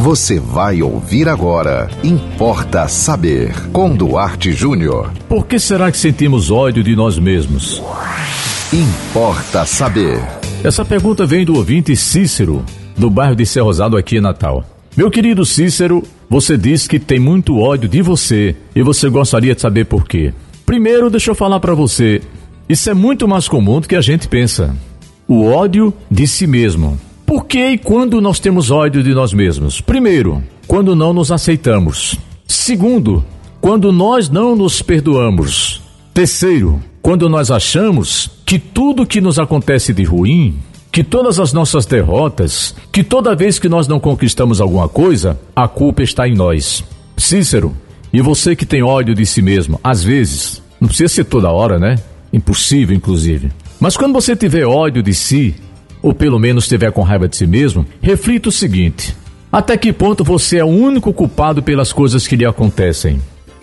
Você vai ouvir agora. Importa saber. Com Duarte Júnior. Por que será que sentimos ódio de nós mesmos? Importa saber. Essa pergunta vem do ouvinte Cícero, do bairro de Cerrosado aqui em Natal. Meu querido Cícero, você diz que tem muito ódio de você e você gostaria de saber por quê. Primeiro, deixa eu falar para você, isso é muito mais comum do que a gente pensa. O ódio de si mesmo. Por que e quando nós temos ódio de nós mesmos? Primeiro, quando não nos aceitamos. Segundo, quando nós não nos perdoamos. Terceiro, quando nós achamos que tudo que nos acontece de ruim, que todas as nossas derrotas, que toda vez que nós não conquistamos alguma coisa, a culpa está em nós. Cícero, e você que tem ódio de si mesmo, às vezes, não precisa ser toda hora, né? Impossível, inclusive. Mas quando você tiver ódio de si, ou pelo menos estiver com raiva de si mesmo, reflita o seguinte: até que ponto você é o único culpado pelas coisas que lhe acontecem?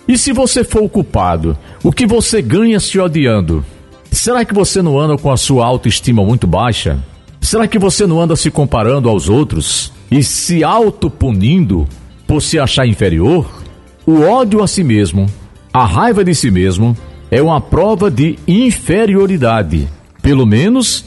E se você for o culpado, o que você ganha se odiando? Será que você não anda com a sua autoestima muito baixa? Será que você não anda se comparando aos outros e se autopunindo por se achar inferior? O ódio a si mesmo, a raiva de si mesmo, é uma prova de inferioridade. Pelo menos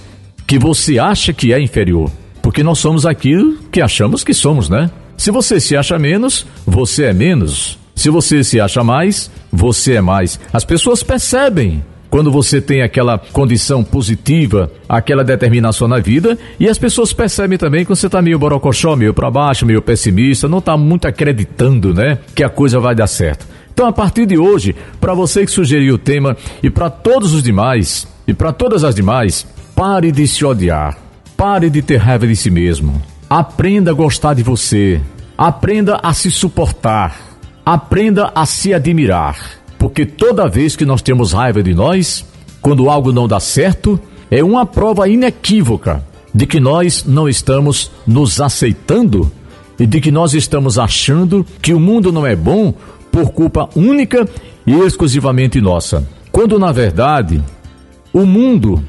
que você acha que é inferior. Porque nós somos aquilo que achamos que somos, né? Se você se acha menos, você é menos. Se você se acha mais, você é mais. As pessoas percebem quando você tem aquela condição positiva, aquela determinação na vida, e as pessoas percebem também quando você está meio borocochó, meio para baixo, meio pessimista, não está muito acreditando, né, que a coisa vai dar certo. Então, a partir de hoje, para você que sugeriu o tema e para todos os demais, e para todas as demais, Pare de se odiar. Pare de ter raiva de si mesmo. Aprenda a gostar de você. Aprenda a se suportar. Aprenda a se admirar. Porque toda vez que nós temos raiva de nós, quando algo não dá certo, é uma prova inequívoca de que nós não estamos nos aceitando e de que nós estamos achando que o mundo não é bom por culpa única e exclusivamente nossa. Quando na verdade, o mundo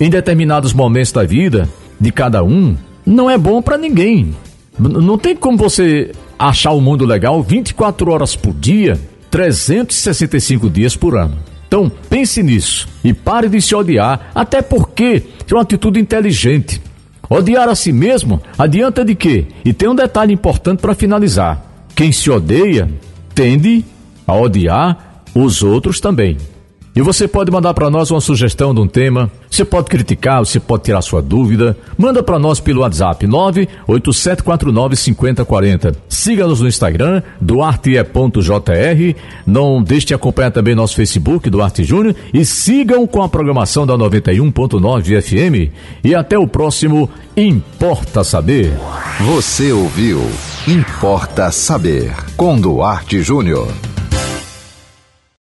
em determinados momentos da vida de cada um, não é bom para ninguém. Não tem como você achar o mundo legal 24 horas por dia, 365 dias por ano. Então, pense nisso e pare de se odiar, até porque é uma atitude inteligente. Odiar a si mesmo adianta de quê? E tem um detalhe importante para finalizar: quem se odeia tende a odiar os outros também. E você pode mandar para nós uma sugestão de um tema, você pode criticar, você pode tirar sua dúvida. Manda para nós pelo WhatsApp 987495040. Siga-nos no Instagram, duarte.jr. Não deixe de acompanhar também nosso Facebook, Duarte Júnior. E sigam com a programação da 91.9 FM. E até o próximo Importa Saber. Você ouviu Importa Saber com Duarte Júnior.